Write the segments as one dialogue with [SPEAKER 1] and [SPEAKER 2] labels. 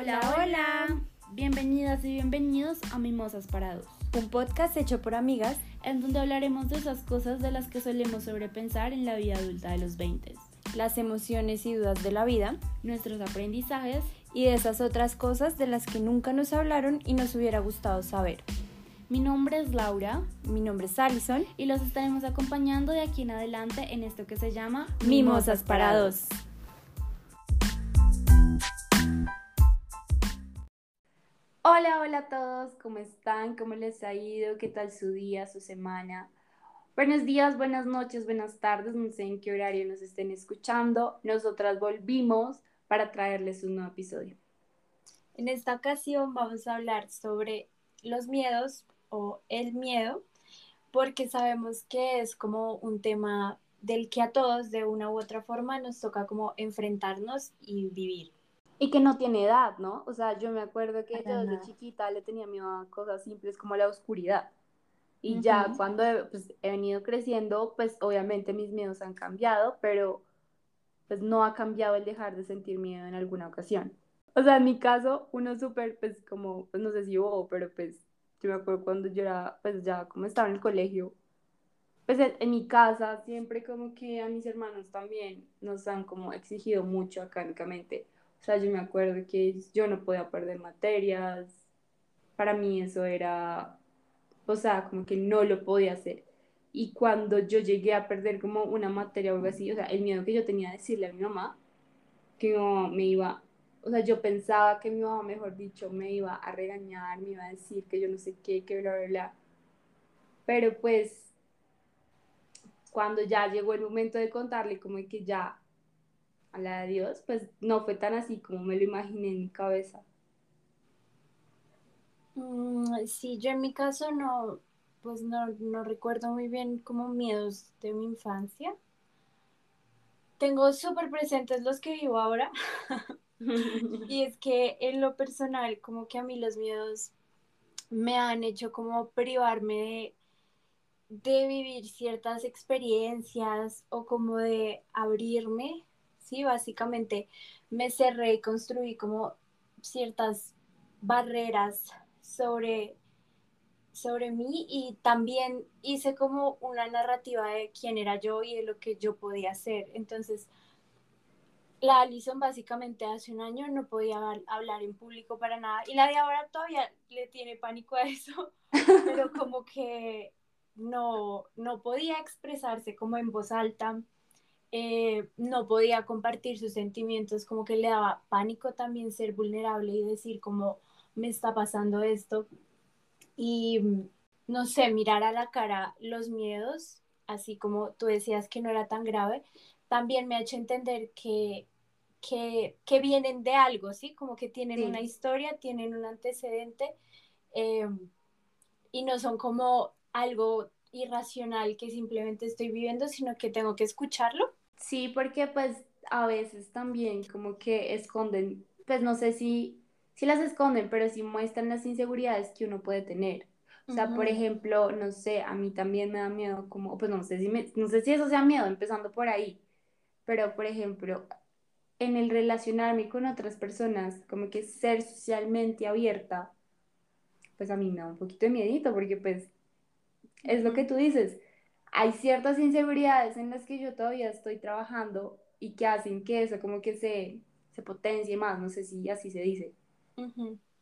[SPEAKER 1] Hola, hola. Bienvenidas y bienvenidos a Mimosas para Dos,
[SPEAKER 2] un podcast hecho por amigas.
[SPEAKER 1] En donde hablaremos de esas cosas de las que solemos sobrepensar en la vida adulta de los 20,
[SPEAKER 2] las emociones y dudas de la vida,
[SPEAKER 1] nuestros aprendizajes.
[SPEAKER 2] Y de esas otras cosas de las que nunca nos hablaron y nos hubiera gustado saber.
[SPEAKER 1] Mi nombre es Laura,
[SPEAKER 2] mi nombre es Alison.
[SPEAKER 1] Y los estaremos acompañando de aquí en adelante en esto que se llama
[SPEAKER 2] Mimosas para Dos.
[SPEAKER 1] Hola, hola a todos, ¿cómo están? ¿Cómo les ha ido? ¿Qué tal su día, su semana? Buenos días, buenas noches, buenas tardes, no sé en qué horario nos estén escuchando. Nosotras volvimos para traerles un nuevo episodio.
[SPEAKER 2] En esta ocasión vamos a hablar sobre los miedos o el miedo, porque sabemos que es como un tema del que a todos de una u otra forma nos toca como enfrentarnos y vivir.
[SPEAKER 1] Y que no tiene edad, ¿no? O sea, yo me acuerdo que yo desde chiquita le tenía miedo a cosas simples como la oscuridad. Y ya cuando he, pues, he venido creciendo, pues obviamente mis miedos han cambiado, pero pues no ha cambiado el dejar de sentir miedo en alguna ocasión. O sea, en mi caso, uno súper, pues como, pues no sé si hubo, pero pues yo me acuerdo cuando yo era, pues ya como estaba en el colegio, pues en, en, mi casa siempre como que a mis hermanos también nos han como exigido mucho académicamente. O sea, yo me acuerdo que yo no podía perder materias. Para mí eso era, o sea, como que no lo podía hacer. Y cuando yo llegué a perder como una materia o algo así, o sea, el miedo que yo tenía de decirle a mi mamá que no me iba, o sea, yo pensaba que mi mamá, mejor dicho, me iba a regañar, me iba a decir que yo no sé qué, que bla, bla, bla. Pero pues, cuando ya llegó el momento de contarle, como que ya a la de Dios, pues no fue tan así como me lo imaginé en mi cabeza.
[SPEAKER 2] Mm, sí, yo en mi caso no, pues no, no recuerdo muy bien como miedos de mi infancia. Tengo súper presentes los que vivo ahora. y es que en lo personal, como que a mí los miedos me han hecho como privarme de, de vivir ciertas experiencias o como de abrirme ¿sí? Básicamente me cerré y construí como ciertas barreras sobre, sobre mí y también hice como una narrativa de quién era yo y de lo que yo podía hacer. Entonces, la Alison básicamente hace un año no podía hablar en público para nada y la de ahora todavía le tiene pánico a eso, pero como que no, no podía expresarse como en voz alta eh, no podía compartir sus sentimientos, como que le daba pánico también ser vulnerable y decir como me está pasando esto. Y mm, no sé, mirar a la cara los miedos, así como tú decías que no era tan grave, también me ha hecho entender que, que, que vienen de algo, ¿sí? Como que tienen una historia, tienen un antecedente eh, y no son como algo irracional que simplemente estoy viviendo, sino que tengo que escucharlo
[SPEAKER 1] Sí, porque pues a veces también como que esconden, pues no sé si, si las esconden, pero sí muestran las inseguridades que uno puede tener. O sea, por ejemplo, no sé, a mí también me da miedo como, pues no sé si me, no sé si eso sea miedo, empezando por ahí, pero por ejemplo, en el relacionarme con otras personas, como que ser socialmente abierta, pues a mí me da un poquito de miedito, porque pues es lo que tú dices, hay ciertas inseguridades en las que yo todavía estoy trabajando y que hacen que eso como que se, se potencie más, no sé si así se dice.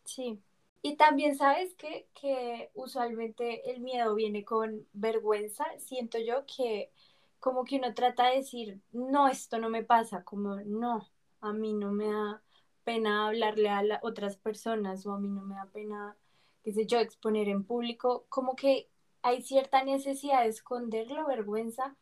[SPEAKER 2] Sí. Y también sabes que, que usualmente el miedo viene con vergüenza. Siento yo que como que uno trata de decir, no, esto no me pasa, como no, a mí no me da pena hablarle a otras personas o a mí no me da pena, qué sé yo, exponer en público, como que hay cierta necesidad de esconderlo, vergüenza,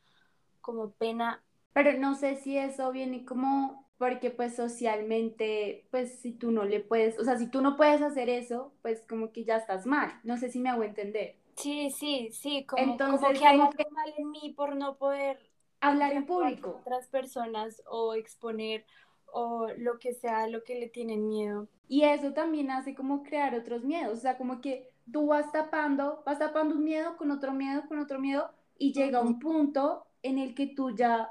[SPEAKER 2] como pena.
[SPEAKER 1] Pero no sé si eso viene como porque pues socialmente, pues si tú no le puedes, o sea, si tú no puedes hacer eso, pues como que ya estás mal. No sé si me hago entender.
[SPEAKER 2] Sí, sí, sí, como, Entonces, que hay algo mal en mí por no poder
[SPEAKER 1] hablar en público.
[SPEAKER 2] otras personas o exponer o lo que sea lo que le tienen miedo.
[SPEAKER 1] Y eso también hace como crear otros miedos, o sea, como que tú vas tapando, vas tapando un miedo con otro miedo, con otro miedo, y llega un punto en el que tú ya,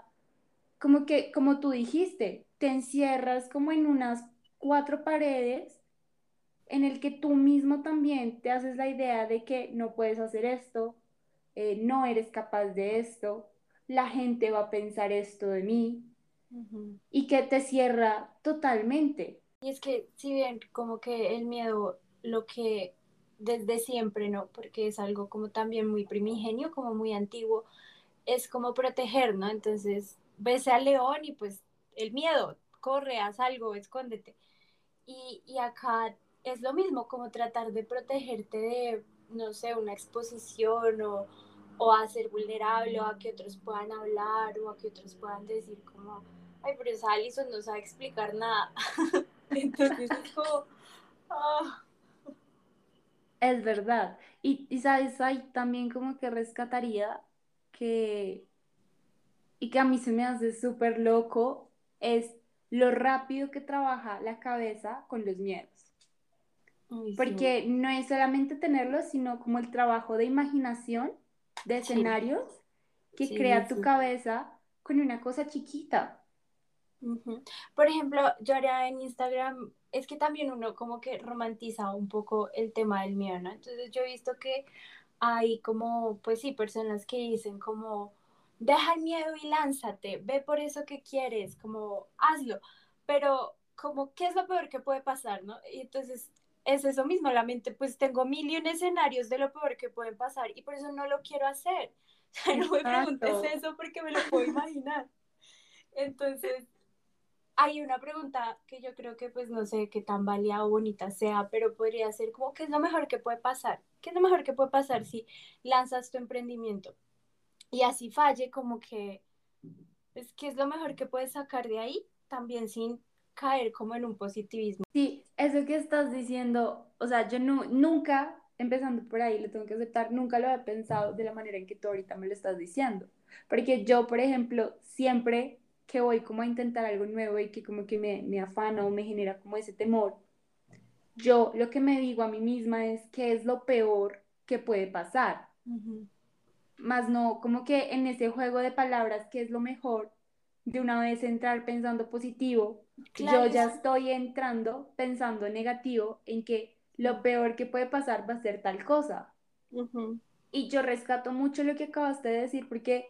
[SPEAKER 1] como que, como tú dijiste, te encierras como en unas cuatro paredes en el que tú mismo también te haces la idea de que no puedes hacer esto, eh, no eres capaz de esto, la gente va a pensar esto de mí y que te cierra totalmente.
[SPEAKER 2] Y es que si bien como que el miedo, lo que desde siempre, ¿no? Porque es algo como también muy primigenio, como muy antiguo, es como proteger, ¿no? Entonces, ves al león y pues el miedo, corre, haz algo, escóndete. Y, y acá es lo mismo, como tratar de protegerte de, no sé, una exposición o, o a ser vulnerable o a que otros puedan hablar o a que otros puedan decir como, ay, pero esa Alison no sabe explicar nada. Entonces es como, ah.
[SPEAKER 1] Es verdad. Y, y sabes, ahí también como que rescataría que, y que a mí se me hace súper loco, es lo rápido que trabaja la cabeza con los miedos. Porque no es solamente tenerlos, sino como el trabajo de imaginación, de escenarios, que crea tu cabeza con una cosa chiquita.
[SPEAKER 2] Por ejemplo, yo haría en Instagram, es que también uno como que romantiza un poco el tema del miedo, ¿no? Entonces yo he visto que hay como, pues sí, personas que dicen como, deja el miedo y lánzate, ve por eso que quieres, como, hazlo, pero como, ¿qué es lo peor que puede pasar, no? Y entonces es eso mismo, la mente, pues tengo mil y un escenarios de lo peor que pueden pasar y por eso no lo quiero hacer. O sea, no me preguntes eso porque me lo puedo imaginar. Entonces, hay una pregunta que yo creo que pues no sé qué tan válida o bonita sea, pero podría ser como, ¿qué es lo mejor que puede pasar? ¿Qué es lo mejor que puede pasar si lanzas tu emprendimiento y así falle como que, pues, ¿qué es lo mejor que puedes sacar de ahí? También sin caer como en un positivismo.
[SPEAKER 1] Sí, eso que estás diciendo, o sea, yo no, nunca, empezando por ahí, lo tengo que aceptar, nunca lo había pensado de la manera en que tú ahorita me lo estás diciendo. Porque yo, por ejemplo, siempre que voy como a intentar algo nuevo y que como que me, me afana o me genera como ese temor, yo lo que me digo a mí misma es qué es lo peor que puede pasar. Más no como que en ese juego de palabras, qué es lo mejor, de una vez entrar pensando positivo, yo ya estoy entrando pensando negativo en que lo peor que puede pasar va a ser tal cosa. Y yo rescato mucho lo que acabaste de decir porque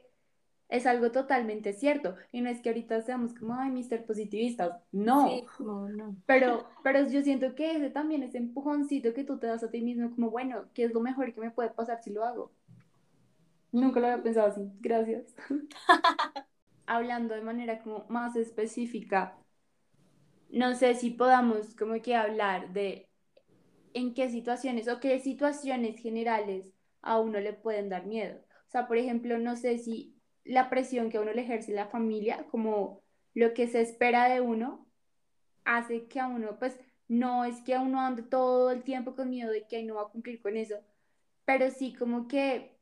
[SPEAKER 1] es algo totalmente cierto. Y no es que ahorita seamos como, ay, mister positivistas. No. no, no. Pero, pero yo siento que ese también, ese empujoncito que tú te das a ti mismo, como, bueno, ¿qué es lo mejor que me puede pasar si lo hago? Nunca lo había pensado así. Gracias. Hablando de manera como más específica, no sé si podamos como que hablar de en qué situaciones o qué situaciones generales a uno le pueden dar miedo. O sea, por ejemplo, no sé si la presión que a uno le ejerce la familia, como lo que se espera de uno, hace que a uno, pues no es que a uno ande todo el tiempo con miedo de que no va a cumplir con eso, pero sí como que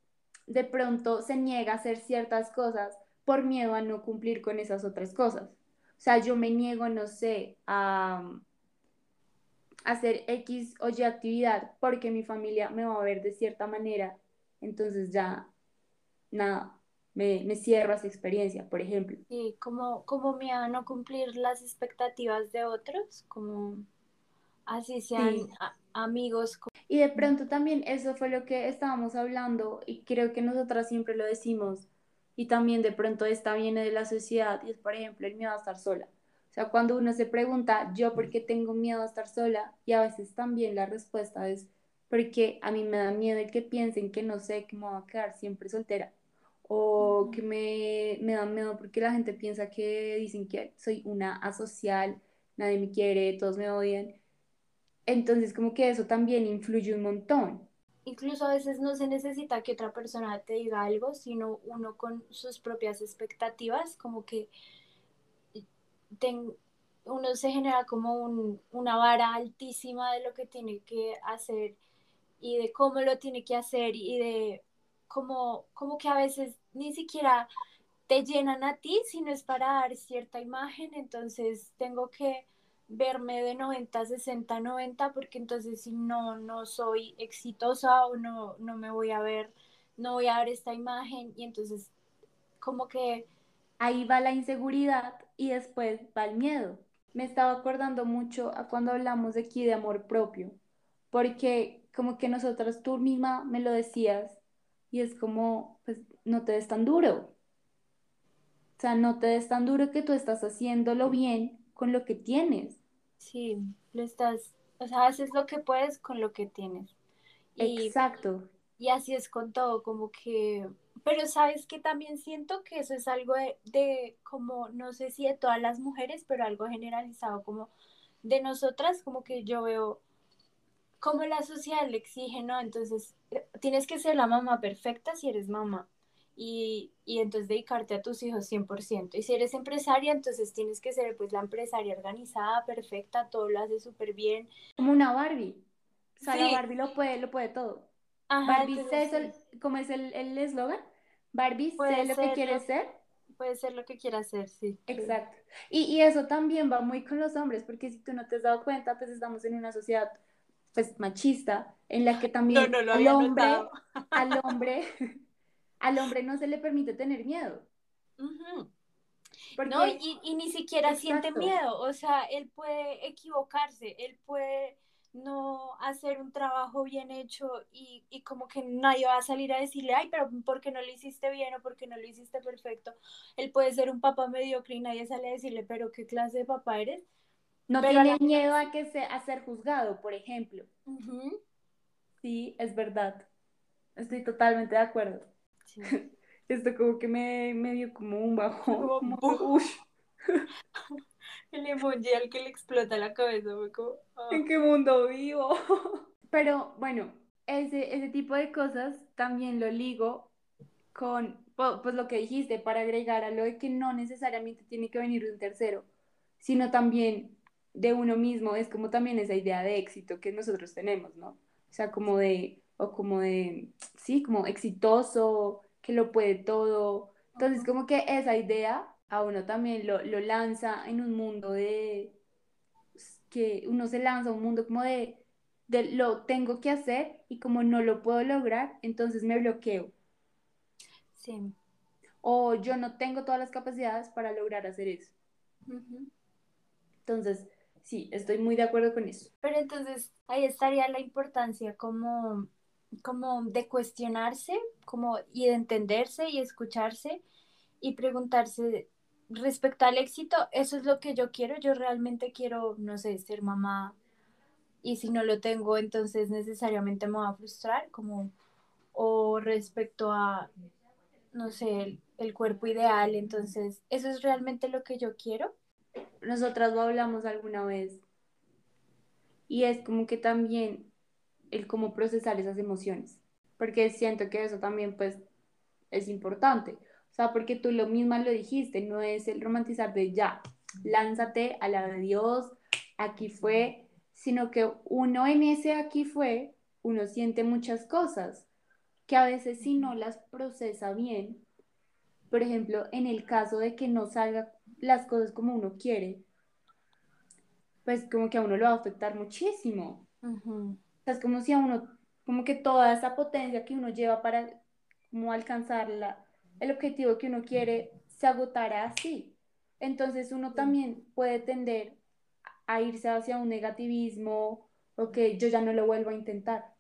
[SPEAKER 1] de pronto se niega a hacer ciertas cosas por miedo a no cumplir con esas otras cosas. O sea, yo me niego, no sé, a, hacer X o Y actividad porque mi familia me va a ver de cierta manera, entonces ya, nada, me, me cierro a esa experiencia, por ejemplo.
[SPEAKER 2] Y como, como me a no cumplir las expectativas de otros, como así sean amigos.
[SPEAKER 1] Y de pronto también eso fue lo que estábamos hablando y creo que nosotras siempre lo decimos y también de pronto esta viene de la sociedad y es por ejemplo el miedo a estar sola. O sea, cuando uno se pregunta, yo por qué tengo miedo a estar sola y a veces también la respuesta es porque a mí me da miedo el que piensen que no sé que me voy a quedar siempre soltera o que me, me da miedo porque la gente piensa que dicen que soy una asocial, nadie me quiere, todos me odian. Entonces como que eso también influye un montón.
[SPEAKER 2] Incluso a veces no se necesita que otra persona te diga algo, sino uno con sus propias expectativas, como que uno se genera como un, una vara altísima de lo que tiene que hacer y de cómo lo tiene que hacer y de como, como que a veces ni siquiera te llenan a ti, sino es para dar cierta imagen, entonces tengo que verme de 90, 60, 90, porque entonces si no, no soy exitosa o no, no me voy a ver, no voy a dar esta imagen y entonces como que...
[SPEAKER 1] Ahí va la inseguridad y después va el miedo. me estaba acordando mucho a cuando hablamos de aquí de amor propio, porque como que nosotras tú misma me lo decías y es como, no te des tan duro. O sea, no te des tan duro que tú estás haciéndolo bien con lo que tienes.
[SPEAKER 2] Sí, lo estás, o sea, haces lo que puedes con lo que tienes.
[SPEAKER 1] Exacto.
[SPEAKER 2] Y así es con todo, como que, pero sabes que también siento que eso es algo de, de, como, no sé si de todas las mujeres, pero algo generalizado, como de nosotras, como que yo veo como la sociedad le exige, ¿no? Entonces, tienes que ser la mamá perfecta si eres mamá. Y, y, entonces dedicarte a tus hijos 100%. Y si eres empresaria, entonces tienes que ser pues la empresaria organizada, perfecta, todo lo hace súper bien.
[SPEAKER 1] Como una Barbie. O sea, la Barbie lo puede, lo puede todo. Barbie sé, ¿cómo es el eslogan? Barbie sé lo que quiere ser.
[SPEAKER 2] Puede ser lo que quiera ser, sí.
[SPEAKER 1] Exacto. Y, y eso también va muy con los hombres, porque si tú no te has dado cuenta, pues estamos en una sociedad pues machista, en la que también
[SPEAKER 2] no,
[SPEAKER 1] al hombre, al hombre, al hombre no se le permite tener miedo.
[SPEAKER 2] no, y, y, ni siquiera siente miedo, o sea, él puede equivocarse, él puede no hacer un trabajo bien hecho y, y, como que nadie va a salir a decirle, ay, pero ¿por qué no lo hiciste bien o por qué no lo hiciste perfecto? Él puede ser un papá mediocre y nadie sale a decirle, pero ¿qué clase de papá eres?
[SPEAKER 1] No tiene miedo a, que se, a ser juzgado, por ejemplo. Sí, es verdad. Estoy totalmente de acuerdo. Esto como que me, me dio como un bajo. Como,
[SPEAKER 2] El emoji al que le explota la cabeza fue como...
[SPEAKER 1] Ah". ¿En qué mundo vivo? Pero bueno, ese, ese tipo de cosas también lo ligo con pues lo que dijiste, para agregar a lo de que no necesariamente tiene que venir de un tercero, sino también de uno mismo, es como también esa idea de éxito que nosotros tenemos, ¿no? O sea, como de, o como de, sí, como exitoso, que lo puede todo. Entonces, como que esa idea a uno también lo, lo lanza en un mundo de, que uno se lanza a un mundo como de, de lo tengo que hacer y como no lo puedo lograr, entonces me bloqueo.
[SPEAKER 2] Sí.
[SPEAKER 1] O yo no tengo todas las capacidades para lograr hacer eso. Entonces, sí, estoy muy de acuerdo con eso.
[SPEAKER 2] Pero entonces ahí estaría la importancia como, como de cuestionarse, como y de entenderse y escucharse y preguntarse respecto al éxito, eso es lo que yo quiero, yo realmente quiero, no sé, ser mamá y si no lo tengo, entonces necesariamente me va a frustrar, como, o respecto a, no sé, el cuerpo ideal, entonces, ¿eso es realmente lo que yo quiero?
[SPEAKER 1] nosotras lo hablamos alguna vez. Y es como que también el cómo procesar esas emociones. Porque siento que eso también pues es importante. O sea, porque tú lo misma lo dijiste, no es el romantizar de ya, lánzate a la de Dios, aquí fue, sino que uno en ese aquí fue, uno siente muchas cosas que a veces si no las procesa bien, por ejemplo, en el caso de que no salga las cosas como uno quiere, pues como que a uno lo va a afectar muchísimo. O sea, es como si a uno, como que toda esa potencia que uno lleva para como alcanzar la, el objetivo que uno quiere se agotara así. Entonces uno también puede tender a irse hacia un negativismo o que yo ya no lo vuelvo a intentar.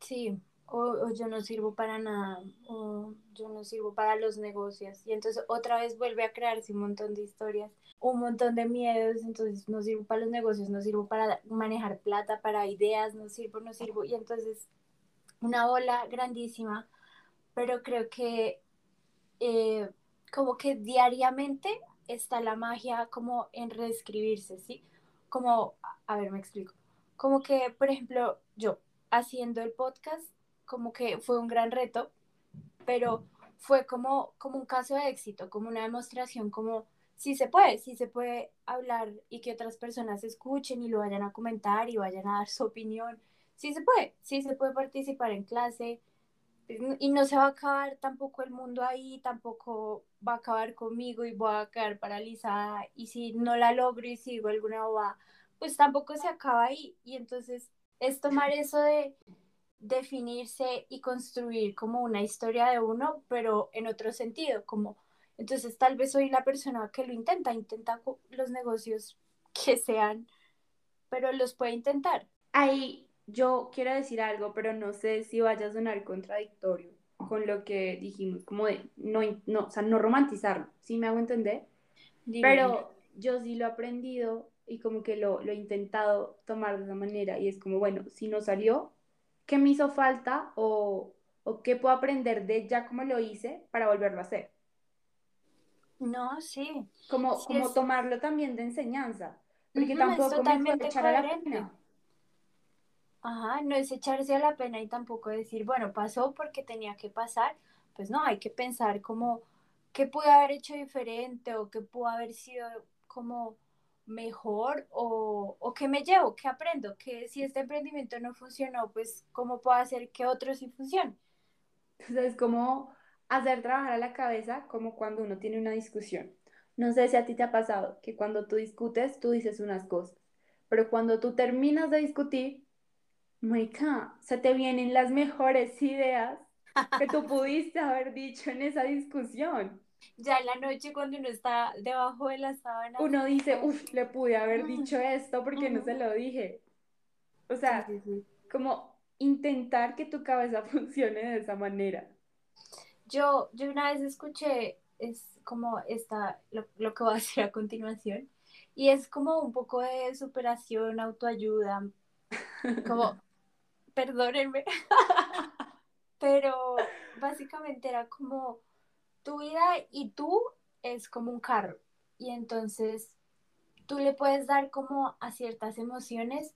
[SPEAKER 2] Sí, o, yo no sirvo para nada, o yo no sirvo para los negocios. Y entonces otra vez vuelve a crearse un montón de historias, un montón de miedos, entonces no sirvo para los negocios, no sirvo para manejar plata, para ideas, no sirvo, no sirvo. Y entonces una bola grandísima, pero creo que eh, como que diariamente está la magia como en reescribirse, ¿sí? Como, a ver, me explico. Como que, por ejemplo, yo haciendo el podcast, como que fue un gran reto, pero fue como, como un caso de éxito, como una demostración, como si se puede, si se puede hablar y que otras personas escuchen y lo vayan a comentar y vayan a dar su opinión. Sí se puede, sí se puede participar en clase y no se va a acabar tampoco el mundo ahí, tampoco va a acabar conmigo y voy a quedar paralizada y si no la logro y sigo alguna boba, pues tampoco se acaba ahí y entonces es tomar eso de definirse y construir como una historia de uno, pero en otro sentido, como entonces tal vez soy la persona que lo intenta, intenta los negocios que sean, pero los puede intentar.
[SPEAKER 1] Ahí yo quiero decir algo, pero no sé si vaya a sonar contradictorio con lo que dijimos, como de no, no, o sea, no romantizarlo, ¿sí me hago entender? Pero yo sí lo he aprendido y como que lo, lo he intentado tomar de esa manera y es como, bueno, si no salió, ¿qué me hizo falta o, o qué puedo aprender de ya como lo hice para volverlo a hacer?
[SPEAKER 2] No, sí.
[SPEAKER 1] Como, como tomarlo también de enseñanza, porque tampoco me puedo echar a la pena.
[SPEAKER 2] Ajá, no es echarse a la pena y tampoco decir, bueno, pasó porque tenía que pasar. Pues no, hay que pensar como qué pude haber hecho diferente o qué pudo haber sido como mejor o, o qué me llevo, qué aprendo, que si este emprendimiento no funcionó, pues cómo puedo hacer que otro sí funcione.
[SPEAKER 1] Entonces, es como hacer trabajar a la cabeza como cuando uno tiene una discusión. No sé si a ti te ha pasado que cuando tú discutes, tú dices unas cosas, pero cuando tú terminas de discutir, Marica, se te vienen las mejores ideas que tú pudiste haber dicho en esa discusión.
[SPEAKER 2] Ya en la noche cuando uno está debajo de la sábana.
[SPEAKER 1] Uno dice, uff, le pude haber dicho esto porque no se lo dije. O sea, como intentar que tu cabeza funcione de esa manera.
[SPEAKER 2] Yo, yo una vez escuché, es como esta, lo, lo que voy a decir a continuación, y es como un poco de superación, autoayuda, como, perdónenme, pero básicamente era como tu vida y tú es como un carro, y entonces tú le puedes dar como a ciertas emociones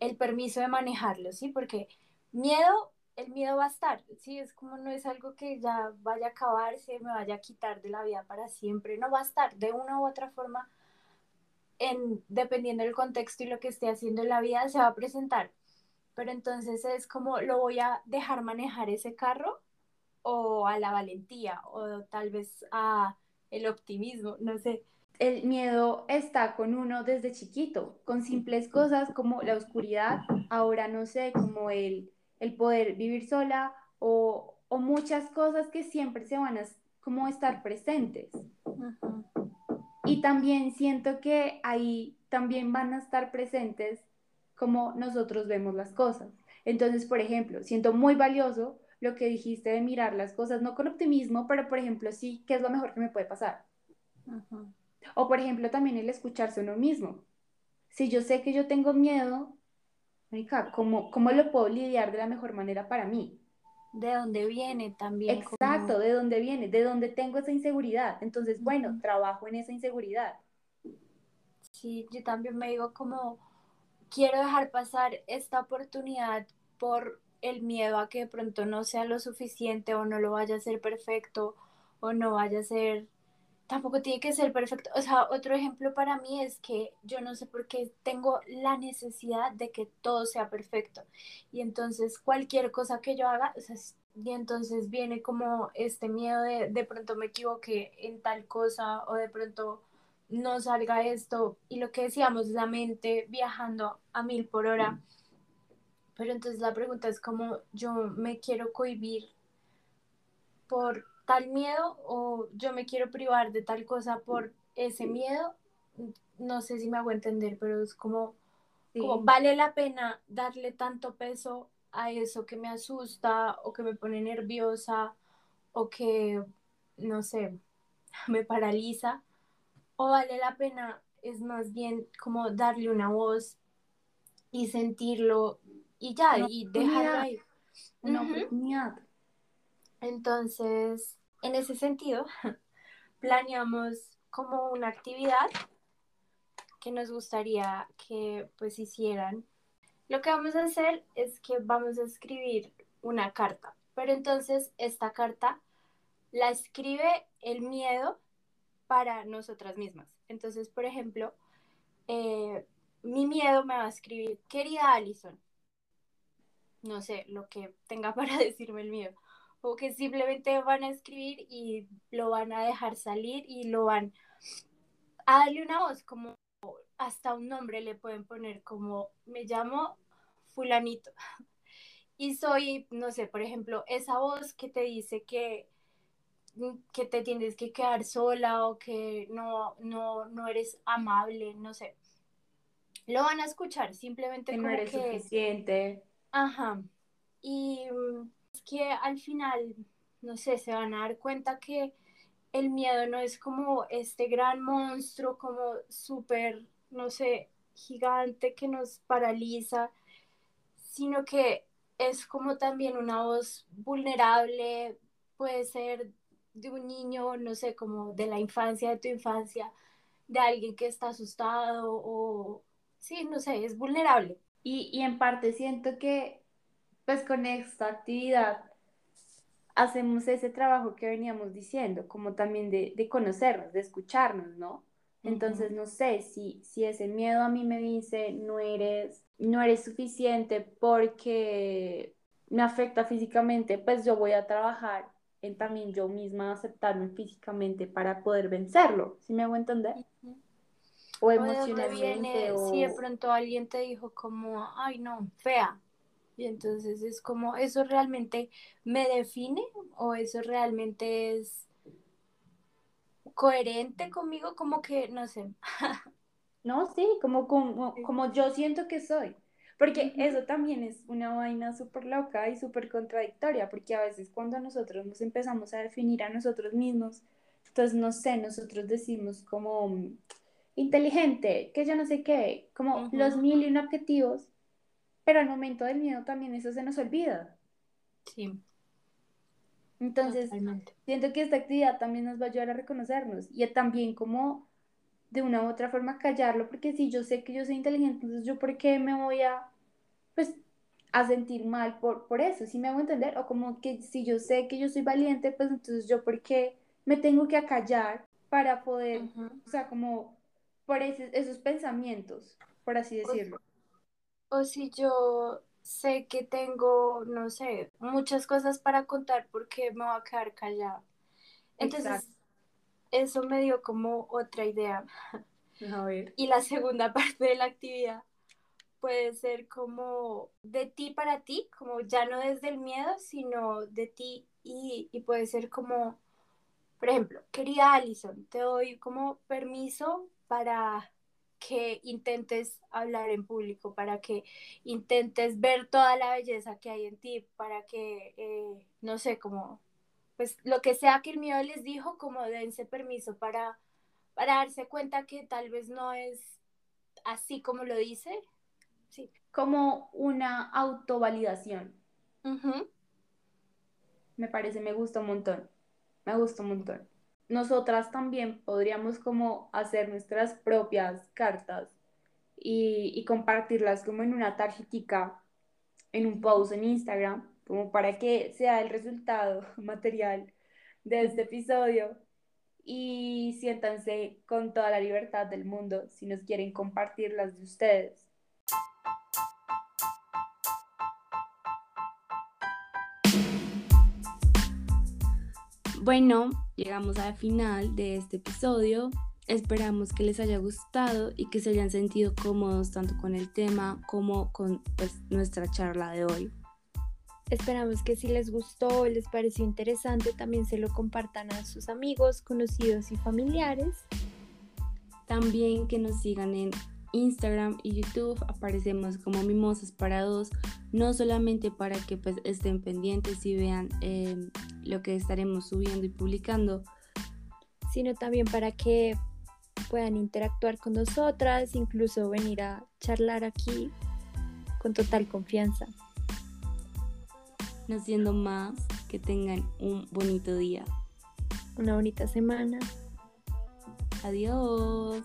[SPEAKER 2] el permiso de manejarlo, ¿sí? Porque miedo el miedo va a estar, ¿sí? Es como no es algo que ya vaya a acabarse, me vaya a quitar de la vida para siempre, no va a estar de una u otra forma, en, dependiendo del contexto y lo que esté haciendo en la vida, se va a presentar. Pero entonces es como, ¿lo voy a dejar manejar ese carro? O a la valentía, o tal vez a el optimismo, no sé.
[SPEAKER 1] El miedo está con uno desde chiquito, con simples cosas como la oscuridad, ahora no sé, como el el poder vivir sola o, muchas cosas que siempre se van a como estar presentes. Y también siento que ahí también van a estar presentes como nosotros vemos las cosas. Entonces, por ejemplo, siento muy valioso lo que dijiste de mirar las cosas, no con optimismo, pero por ejemplo, sí, ¿qué es lo mejor que me puede pasar? O por ejemplo, también el escucharse uno mismo. Si yo sé que yo tengo miedo, ¿cómo, ¿cómo lo puedo lidiar de la mejor manera para mí?
[SPEAKER 2] De dónde viene también.
[SPEAKER 1] Exacto, de dónde viene, de dónde tengo esa inseguridad. Entonces, bueno, trabajo en esa inseguridad.
[SPEAKER 2] Sí, yo también me digo como, quiero dejar pasar esta oportunidad por el miedo a que de pronto no sea lo suficiente o no lo vaya a ser perfecto o no vaya a ser tampoco tiene que ser perfecto. O sea, otro ejemplo para mí es que yo no sé por qué tengo la necesidad de que todo sea perfecto. Y entonces cualquier cosa que yo haga, o sea, y entonces viene como este miedo de de pronto me equivoqué en tal cosa o de pronto no salga esto. Y lo que decíamos, la mente viajando a mil por hora. Pero entonces la pregunta es como yo me quiero cohibir por tal miedo o yo me quiero privar de tal cosa por ese miedo, no sé si me hago entender, pero es como, como vale la pena darle tanto peso a eso que me asusta o que me pone nerviosa o que, no sé, me paraliza, o vale la pena, es más bien como darle una voz y sentirlo y ya, y dejarlo ahí.
[SPEAKER 1] Una oportunidad.
[SPEAKER 2] Entonces, en ese sentido, planeamos como una actividad que nos gustaría que pues hicieran. Lo que vamos a hacer es que vamos a escribir una carta, pero entonces esta carta la escribe el miedo para nosotras mismas. Entonces, por ejemplo, eh, mi miedo me va a escribir, querida Alison, no sé, lo que tenga para decirme el miedo o que simplemente van a escribir y lo van a dejar salir y lo van a darle una voz, como hasta un nombre le pueden poner, como me llamo fulanito. Y soy, no sé, por ejemplo, esa voz que te dice que, que te tienes que quedar sola o que no, no, no eres amable, no sé. lo van a escuchar, simplemente
[SPEAKER 1] que
[SPEAKER 2] como
[SPEAKER 1] no eres
[SPEAKER 2] que...
[SPEAKER 1] suficiente.
[SPEAKER 2] Ajá. Y mm, es que al final, no sé, se van a dar cuenta que el miedo no es como este gran monstruo, como súper, no sé, gigante que nos paraliza, sino que es como también una voz vulnerable, puede ser de un niño, no sé, como de la infancia, de tu infancia, de alguien que está asustado o, sí, no sé, es vulnerable.
[SPEAKER 1] Y, y en parte siento que, pues con esta actividad, hacemos ese trabajo que veníamos diciendo, como también de, de conocernos, de escucharnos, ¿no? Entonces, no sé, si, si ese miedo a mí me dice, no eres, no eres suficiente porque me afecta físicamente, pues yo voy a trabajar en también yo misma aceptarme físicamente para poder vencerlo, ¿sí me hago entender?
[SPEAKER 2] O emocionalmente. O... Si de pronto alguien te dijo como, ay no, fea, y entonces es como, ¿eso realmente me define o eso realmente es coherente conmigo? Como que, no sé.
[SPEAKER 1] no, sí, como, como, como yo siento que soy. Porque eso también es una vaina súper loca y súper contradictoria, porque a veces cuando nosotros nos empezamos a definir a nosotros mismos, entonces, no sé, nosotros decimos como inteligente, que yo no sé qué, como los mil y un objetivos, pero al momento del miedo también eso se nos olvida. Sí. Entonces, siento que esta actividad también nos va a ayudar a reconocernos y también como de una u otra forma callarlo, porque si yo sé que yo soy inteligente, entonces yo por qué me voy a, pues, a sentir mal por, por eso, si me hago entender, o como que si yo sé que yo soy valiente, pues entonces yo por qué me tengo que acallar para poder, o sea, como por esos pensamientos, por así decirlo
[SPEAKER 2] o si yo sé que tengo, no sé, muchas cosas para contar porque me voy a quedar callada. Entonces, eso me dio como otra idea. A ver. Y la segunda parte de la actividad puede ser como de ti para ti, como ya no desde el miedo, sino de ti y, y puede ser como, por ejemplo, querida Alison, te doy como permiso para que intentes hablar en público, para que intentes ver toda la belleza que hay en ti, para que, eh, no sé, como, pues lo que sea que el miedo les dijo, como dense permiso para, para darse cuenta que tal vez no es así como lo dice. Sí.
[SPEAKER 1] Como una autovalidación. Me parece, me gusta un montón. Me gusta un montón nosotras también podríamos como hacer nuestras propias cartas y, compartirlas como en una tarjetica, en un post en Instagram, como para que sea el resultado material de este episodio y siéntanse con toda la libertad del mundo si nos quieren compartir las de ustedes. Bueno, llegamos al final de este episodio. Esperamos que les haya gustado y que se hayan sentido cómodos tanto con el tema como con pues, nuestra charla de hoy.
[SPEAKER 2] Esperamos que si les gustó o les pareció interesante también se lo compartan a sus amigos, conocidos y familiares.
[SPEAKER 1] También que nos sigan en Instagram y YouTube aparecemos como Mimosas para dos, no solamente para que pues estén pendientes y vean em, lo que estaremos subiendo y publicando,
[SPEAKER 2] sino también para que puedan interactuar con nosotras, incluso venir a charlar aquí con total confianza.
[SPEAKER 1] No siendo más, que tengan un bonito día.
[SPEAKER 2] Una bonita semana.
[SPEAKER 1] Adiós.